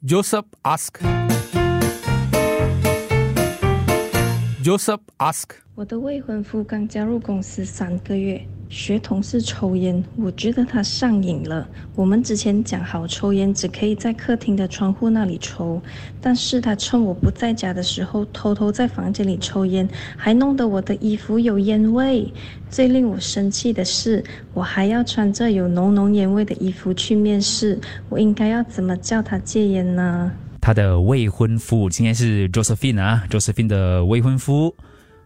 Joseph ask. Joseph ask. 我的未婚夫刚加入公司三个月， 学同事抽烟，我觉得他上瘾了。我们之前讲好抽烟只可以在客厅的窗户那里抽，但是他趁我不在家的时候偷偷在房间里抽烟，还弄得我的衣服有烟味。最令我生气的是，我还要穿着有浓浓烟味的衣服去面试，我应该要怎么叫他戒烟呢？他的未婚夫今天是 Josephine 啊，Josephine 的未婚夫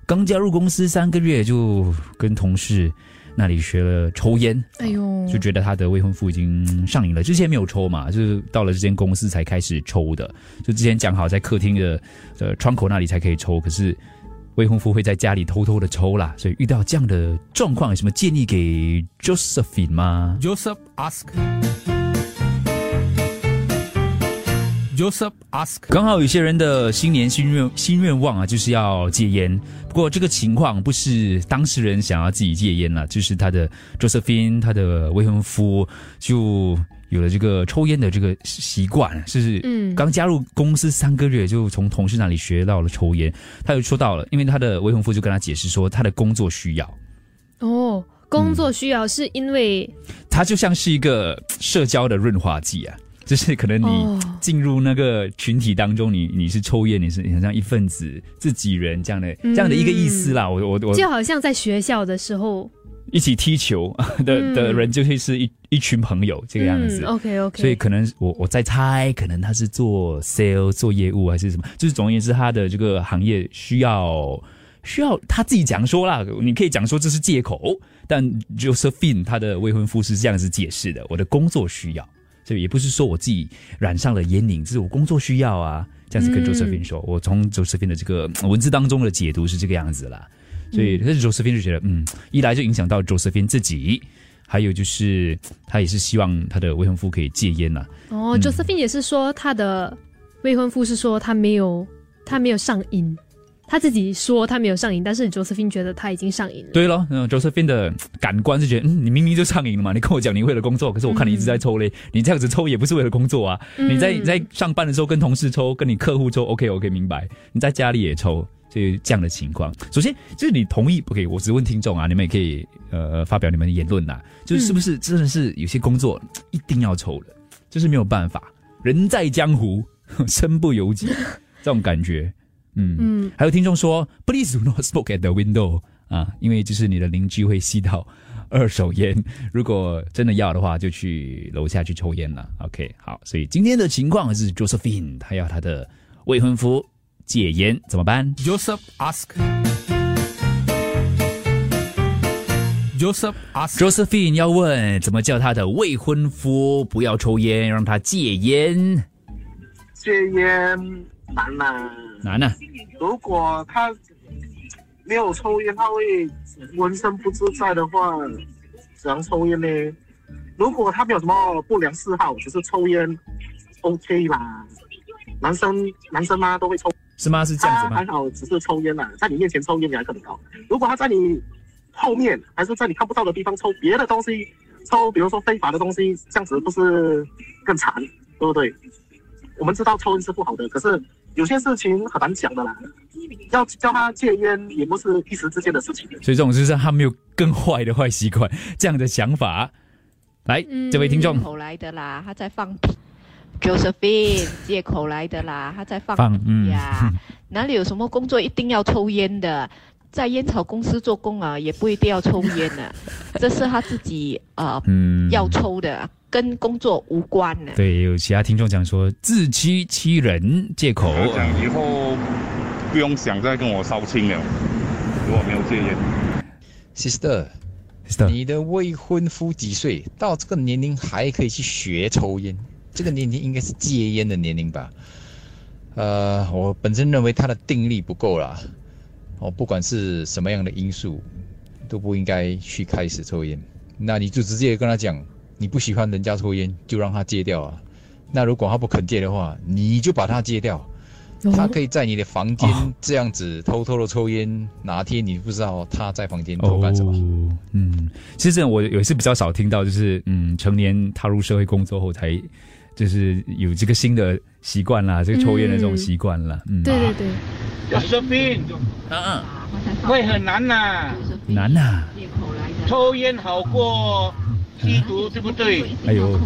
刚加入公司三个月，就跟同事那里学了抽烟，哎呦，就觉得他的未婚夫已经上瘾了。之前没有抽嘛，就是到了这间公司才开始抽的。就之前讲好在客厅的呃窗口那里才可以抽，可是未婚夫会在家里偷偷的抽啦。所以遇到这样的状况，有什么建议给 Josephine 吗？Joseph ask. Joseph ask. 刚好有些人的新年新愿新愿望啊，就是要戒烟。不过这个情况不是当事人想要自己戒烟了，就是他的 Josephine 他的未婚夫就有了这个抽烟的这个习惯，是嗯刚加入公司三个月就从同事那里学到了抽烟。他就说到了，因为他的未婚夫就跟他解释说，他的工作需要，哦，工作需要是因为他就像是一个社交的润滑剂啊，就是可能你哦。进入那个群体当中，你你是抽烟，你是很像一份子、自己人这样的、这样的一个意思啦。我我我。就好像在学校的时候。一起踢球的、嗯。的人就会是一一群朋友这个样子。OK OK，所以可能我我在猜，可能他是做 sale 做业务还是什么，就是总而言之，他的这个行业需要需要他自己讲说啦，你可以讲说这是借口，但 Josephine 他的未婚夫是这样子解释的，我的工作需要，所以也不是说我自己染上了烟瘾，这是我工作需要啊，这样子跟嗯。Josephine 说，我从 Josephine 的这个呃文字当中的解读是这个样子啦，所以但是 Josephine 就觉得，嗯，一来就影响到 Josephine 自己。还有就是，他也是希望他的未婚夫可以戒烟啊、哦，Josephine 也是说他的未婚夫是说他没有他没有上瘾，他自己说他没有上瘾，但是 Josephine 觉得他已经上瘾了。对咯，嗯，Josephine 的感官是觉得，嗯，你明明就上瘾了嘛，你跟我讲你为了工作，可是我看你一直在抽嘞，你这样子抽也不是为了工作啊，你在你在上班的时候跟同事抽，跟你客户抽，OK OK 明白，你在家里也抽，所以这样的情况，首先就是你同意，OK，我只问听众啊，你们也可以呃发表你们的言论呐，就是是不是真的是有些工作一定要抽的，就是没有办法，人在江湖身不由己这种感觉，嗯嗯，还有听众说，Please do not smoke at the window 啊，因为就是你的邻居会吸到二手烟，如果真的要的话，就去楼下去抽烟了。OK，好，所以今天的情况是 Josephine 她要她的未婚夫戒烟，怎么办？Joseph ask. Joseph ask. Josephine 要问怎么叫她的未婚夫不要抽烟，让他戒烟。戒烟难呐、难啊，如果他没有抽烟，他会浑身不自在的话，怎样抽烟呢？如果他没有什么不良嗜好，只是抽烟，OK 啦。男生男生嘛都会抽，是吗？是这样子吗？还好，只是抽烟啦，在你面前抽烟你还可能搞。如果他在你后面，还是在你看不到的地方抽别的东西，抽比如说非法的东西，这样子不是更惨，对不对？我们知道抽烟是不好的，可是有些事情很难讲的啦。要叫他戒烟，也不是一时之间的事情。所以这种就是他没有更坏的坏习惯，这样的想法。来，嗯这位听众口来的啦，他在放屁。Josephine 借口来的啦，他在放放嗯屁呀、哪里有什么工作一定要抽烟的？在烟草公司做工啊，也不一定要抽烟的，这是他自己呃 嗯要抽的，跟工作无关的。对，有其他听众讲说自欺欺人，借口。我讲以后不用想再跟我烧亲了，如果没有戒烟。Sister，你的未婚夫几岁？到这个年龄还可以去学抽烟？这个年龄应该是戒烟的年龄吧？呃，我本身认为他的定力不够啦。哦，不管是什么样的因素，都不应该去开始抽烟。那你就直接跟他讲，你不喜欢人家抽烟，就让他戒掉啊。那如果他不肯戒的话，你就把他戒掉。他可以在你的房间哦。这样子偷偷的抽烟，哪天你不知道他在房间偷干什么。哦，嗯，其实这我有一次比较少听到，就是嗯，成年踏入社会工作后才就是有这个新的习惯啦，这个抽烟的这种习惯啦。嗯，对对对，有生病，嗯会很难呐、嗯，难呐、抽烟好过吸毒，对不对？哎呦，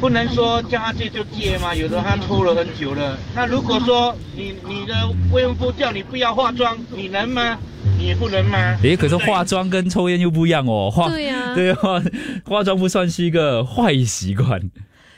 不能说叫他戒就戒嘛，有的他抽了很久了。那如果说你你的未婚夫叫你不要化妆，你能吗？你不能吗？诶，可是化妆跟抽烟又不一样哦，化对呀 对化化妆不算是一个坏习惯。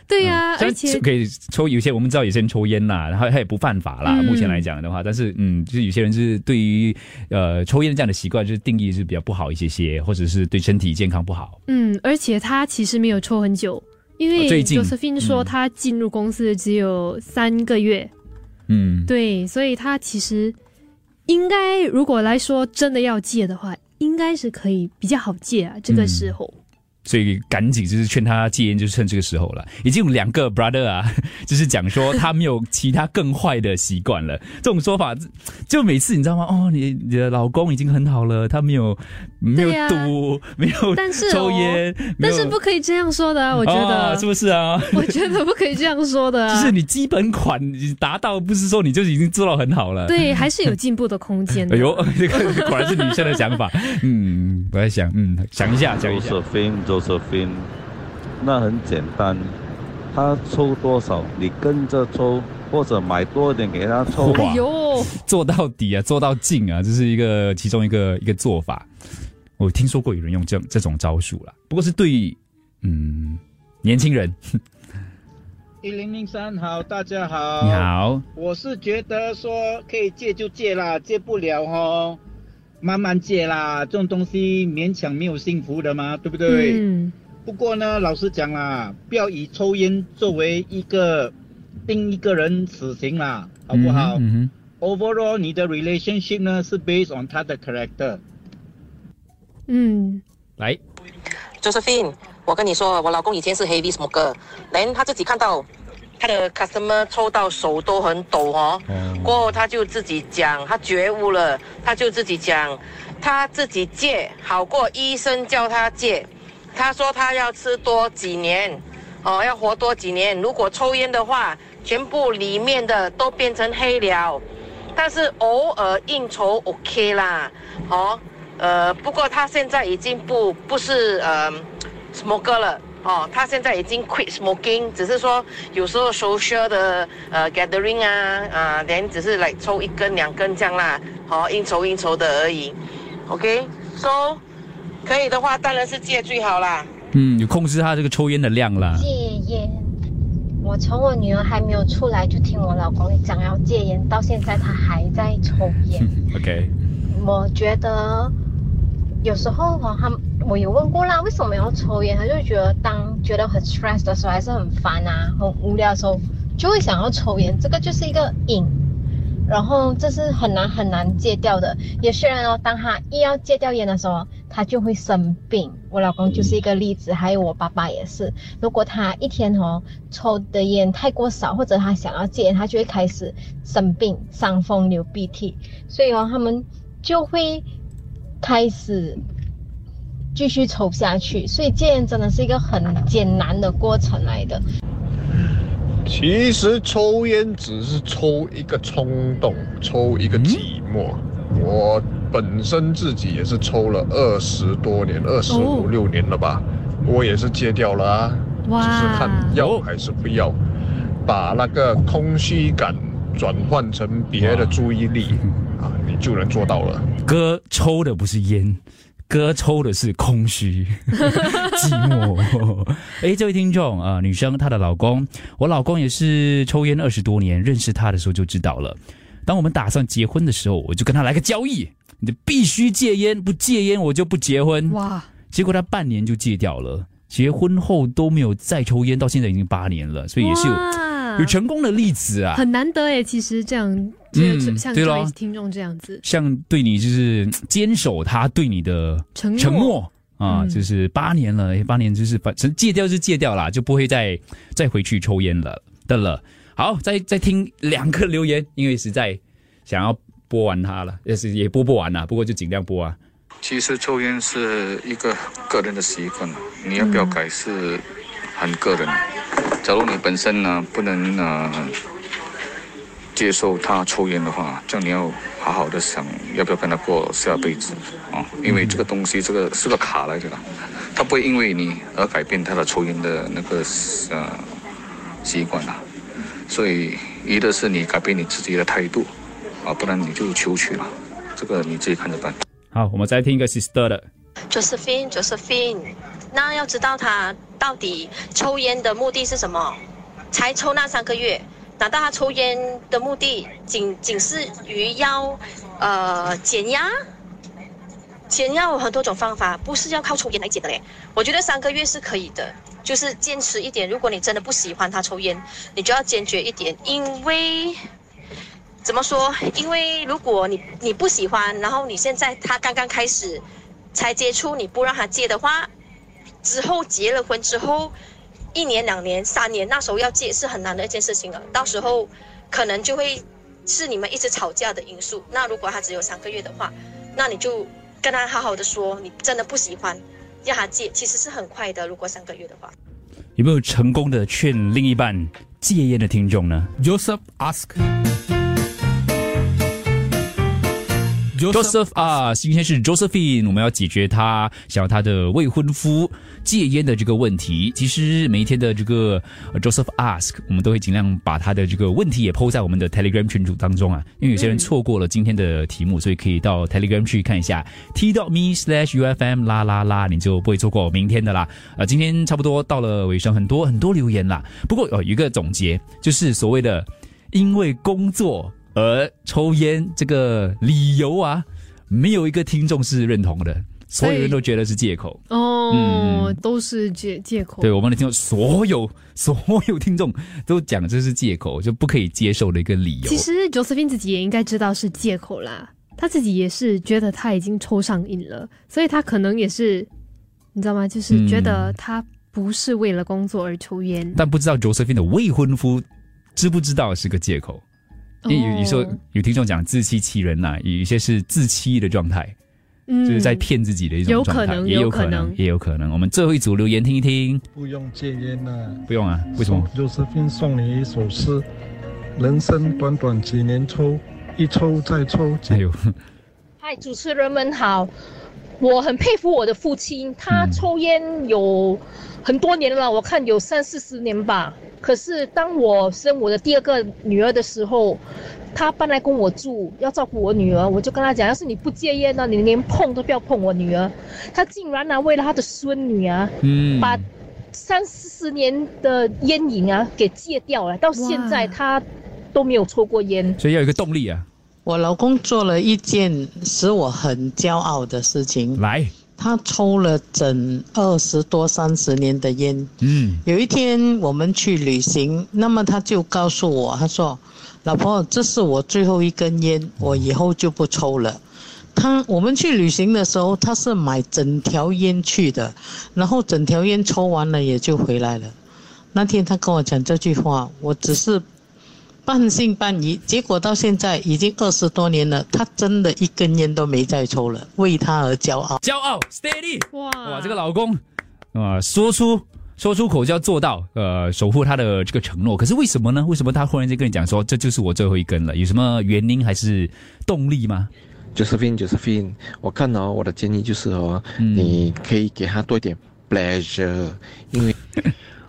对呀、而且可以抽，有些我们知道有些人抽烟啦，然后他也不犯法啦。嗯目前来讲的话，但是嗯，就是有些人是对于呃抽烟这样的习惯，就是定义是比较不好一些些，或者是对身体健康不好。嗯，而且他其实没有抽很久，因为 Josephine 说嗯他进入公司只有三个月，嗯，对，所以他其实应该如果来说真的要戒的话，应该是可以比较好戒啊，这个嗯时候。所以赶紧就是劝他戒烟，就趁这个时候了。已经有两个 brother 啊，就是讲说他没有其他更坏的习惯了。这种说法，就每次你知道吗？哦，你你的老公已经很好了，他没有没有赌，没有但是哦抽烟，但是不可以这样说的啊，我觉得，哦是不是啊？我觉得不可以这样说的、啊，就是你基本款你达到，不是说你就已经做到很好了。对，还是有进步的空间的。哎呦，这个果然是女生的想法。嗯，我在想，嗯，想一下，想一下。Josephine，Josephine，那很简单，他抽多少你跟着抽，或者买多一点给他抽。哎呦，做到底啊，做到尽啊，这是一个其中一个一个做法。我听说过有人用这这种招数啦，不过是对嗯年轻人。一零零三好，大家好。你好，我是觉得说可以戒就戒啦，戒不了哦，慢慢戒啦。这种东西勉强没有幸福的嘛，对不对？嗯，不过呢，老实讲啦，不要以抽烟作为一个定一个人死刑啦，好不好、嗯 o v e r a l l 你的 relationship 呢是 based on 他的 character。嗯，来，Josephine，我跟你说，我老公以前是 heavy smoker，连他自己看到他的 customer 抽到手都很抖哦，过后他就自己讲，他觉悟了，他就自己讲，他自己戒好过医生叫他戒，他说他要吃多几年，哦，要活多几年，如果抽烟的话，全部里面的都变成黑了，但是偶尔应酬 OK 啦，哦。呃，不过他现在已经不不是呃 smoker 了哦，他现在已经 quit smoking，只是说有时候 social 的呃 gathering 啊啊，连、只是来抽一根两根这样啦，哦，应酬应酬的而已。OK，so、可以的话当然是戒最好啦。嗯，有控制他这个抽烟的量啦。戒烟，我从我女儿还没有出来就听我老公讲要戒烟，到现在他还在抽烟。OK，我觉得有时候哈，他我有问过啦，为什么要抽烟？他就觉得当觉得很 stress 的时候，还是很烦啊、很无聊的时候，就会想要抽烟。这个就是一个瘾，然后这是很难很难戒掉的。有些人哦，当他一要戒掉烟的时候，他就会生病。我老公就是一个例子，还有我爸爸也是。如果他一天哦抽的烟太过少，或者他想要戒烟，他就会开始生病、伤风、流鼻涕，所以哦，他们就会开始继续抽下去。所以戒烟真的是一个很艰难的过程来的。其实抽烟只是抽一个冲动，抽一个寂寞。我本身自己也是抽了二十多年，二十五六年了吧，我也是戒掉了啊，哇只是看要还是不要，把那个空虚感转换成别的注意力 啊，你就能做到了。哥抽的不是烟，哥抽的是空虚、寂寞。哎，这位听众啊、呃女生她的老公，我老公也是抽烟二十多年，认识他的时候就知道了。当我们打算结婚的时候，我就跟他来个交易，你必须戒烟，不戒烟我就不结婚。哇！结果他半年就戒掉了，结婚后都没有再抽烟，到现在已经八年了，所以也是有哇有成功的例子啊。很难得哎，其实这样，就是像这嗯对咯位听众这样子，像对你就是嗯坚守他对你的承诺承诺啊，嗯就是八年了，八年就是反正戒掉就戒掉啦，就不会再再回去抽烟了的了。好，再再听两个留言，因为实在想要播完它了，也是也播不完啦，不过就尽量播啊。其实抽烟是一个个人的习惯，你要不要改是很个人。假如你本身呢不能呃接受他抽烟的话，这样你要好好的想要不要跟他过下辈子啊，因为这个东西这个是个卡来的啦，他不会因为你而改变他的抽烟的那个呃习惯啦，所以一的是你改变你自己的态度啊，不然你就求取了，这个你自己看着办。好，我们再听一个 sister 的。Josephine，Josephine，那要知道他到底抽烟的目的是什么？才抽那三个月，难道他抽烟的目的仅仅是于要呃减压？减压有很多种方法，不是要靠抽烟来减的嘞。我觉得三个月是可以的，就是坚持一点。如果你真的不喜欢他抽烟，你就要坚决一点，因为。怎么说？因为如果你你不喜欢，然后你现在他刚刚开始才接触，你不让他戒的话，之后结了婚之后，一年、两年、三年，那时候要戒是很难的一件事情了。到时候可能就会是你们一直吵架的因素。那如果他只有三个月的话，那你就跟他好好的说，你真的不喜欢，让他戒，其实是很快的。如果三个月的话，有没有成功的劝另一半戒烟的听众呢 Joseph ask. Joseph 啊，今天是 Josephine，我们要解决他想要他的未婚夫戒烟的这个问题。其实每一天的这个 Joseph ask，我们都会尽量把他的这个问题也抛在我们的 Telegram 群组当中啊。因为有些人错过了今天的题目，所以可以到 Telegram 去看一下 td me slash ufm 啦啦啦，你就不会错过明天的啦。呃，今天差不多到了尾声，很多很多留言啦。不过有一个总结，就是所谓的因为工作。而抽烟这个理由啊，没有一个听众是认同的，所有人都觉得是借口哦，嗯、都是借借口。对我们的听众，所有所有听众都讲这是借口，就不可以接受的一个理由。其实 Josephine 自己也应该知道是借口啦，他自己也是觉得他已经抽上瘾了，所以他可能也是，你知道吗？就是觉得他不是为了工作而抽烟，嗯、但不知道 Josephine 的未婚夫知不知道是个借口。因为有有时候有听众讲自欺欺人呐、啊，有一些是自欺的状态，嗯，就是在骗自己的一种状态，也有可能，也有可能。我们最后一组留言听一听。不用戒烟了，不用啊？为什么？就是并送你一首诗：人生短短几年抽，一抽再抽。哎呦！嗨，主持人们好，我很佩服我的父亲，他抽烟有很多年了，我看有三四十年吧。可是当我生我的第二个女儿的时候，他搬来跟我住，要照顾我女儿，我就跟他讲，要是你不戒烟呢，你连碰都不要碰我女儿。他竟然呢，为了他的孙女啊，嗯，把三四十年的烟瘾啊给戒掉了，到现在他都没有抽过烟。所以要有一个动力啊。我老公做了一件使我很骄傲的事情。来。他抽了整二十多三十年的烟，嗯，有一天我们去旅行，那么他就告诉我，他说：“老婆，这是我最后一根烟，我以后就不抽了。”他我们去旅行的时候，他是买整条烟去的，然后整条烟抽完了也就回来了。那天他跟我讲这句话，我只是。半信半疑，结果到现在已经二十多年了，他真的一根烟都没再抽了，为他而骄傲。骄傲，steady！哇哇，这个老公啊，说出说出口就要做到，呃，守护他的这个承诺。可是为什么呢？为什么他忽然间跟你讲说这就是我最后一根了？有什么原因还是动力吗？Josephine，Josephine，我看哦，我的建议就是哦，嗯、你可以给他多一点 pleasure，因为。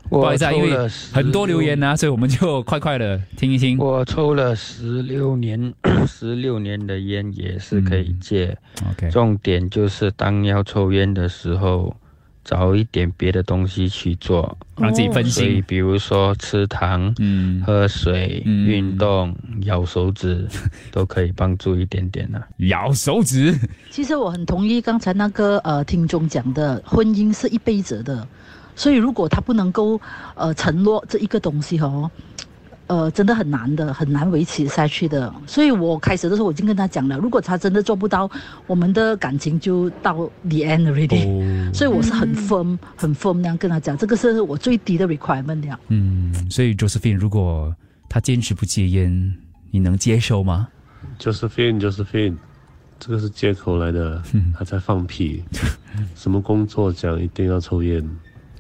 不好意思啊，因为很多留言呢、啊，所以我们就快快的听一听。我抽了十六年，十六年的烟也是可以戒。嗯、OK，重点就是当要抽烟的时候，找一点别的东西去做，让自己分心。所以比如说吃糖、嗯、喝水、嗯、运动、咬手指，都可以帮助一点点呢、啊。咬手指。其实我很同意刚才那个呃听众讲的，婚姻是一辈子的。所以，如果他不能够呃承诺这一个东西哦，呃，真的很难的，很难维持下去的。所以我开始的时候我已经跟他讲了，如果他真的做不到，我们的感情就到 the end already、哦。所以我是很 firm、嗯、很 firm 那样跟他讲，这个是我最低的 requirement 了。嗯，所以 Josephine，如果他坚持不戒烟，你能接受吗？Josephine，Josephine，这个是借口来的，他在放屁。什么工作讲一定要抽烟？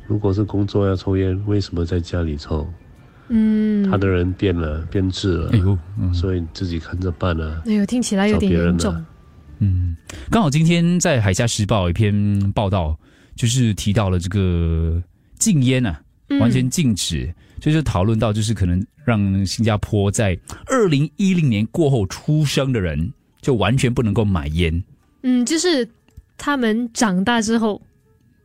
如果是工作要抽烟，为什么在家里抽？嗯，他的人变了，变质了，哎呦，所以你自己看着办啊。哎呦，听起来有点严重。嗯，刚好今天在《海峡时报》一篇报道，就是提到了这个禁烟啊，完全禁止，就是讨论到就是可能让新加坡在二零一零年过后出生的人就完全不能够买烟。嗯，就是他们长大之后，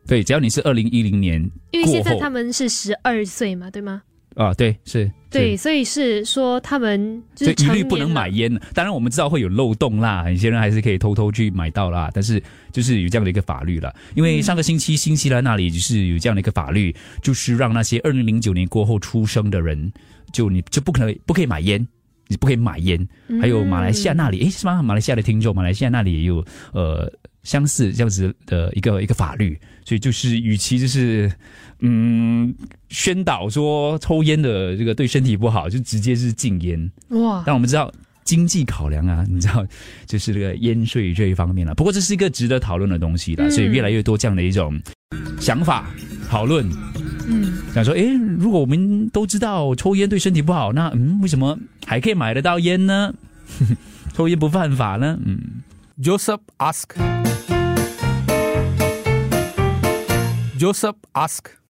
对，只要你是二零一零年，因为现在他们是十二岁嘛，对吗？啊，对，是，对，所以是说他们就一律不能买烟。当然，我们知道会有漏洞啦，有些人还是可以偷偷去买到啦。但是，就是有这样的一个法律了。因为上个星期新西兰那里就是有这样的一个法律，就是让那些二零零九年过后出生的人，就你就不可能不可以买烟，你不可以买烟。还有马来西亚那里，诶，是吗？马来西亚的听众，马来西亚那里也有呃相似这样子的一个一个法律，所以就是与其就是。嗯，宣导说抽烟的这个对身体不好，就直接是禁烟哇。但我们知道经济考量啊，你知道就是这个烟税这一方面了。不过这是一个值得讨论的东西了，所以越来越多这样的一种想法讨论。嗯，想说，哎，如果我们都知道抽烟对身体不好，那嗯，为什么还可以买得到烟呢？抽烟不犯法呢？嗯，Joseph Joseph asks,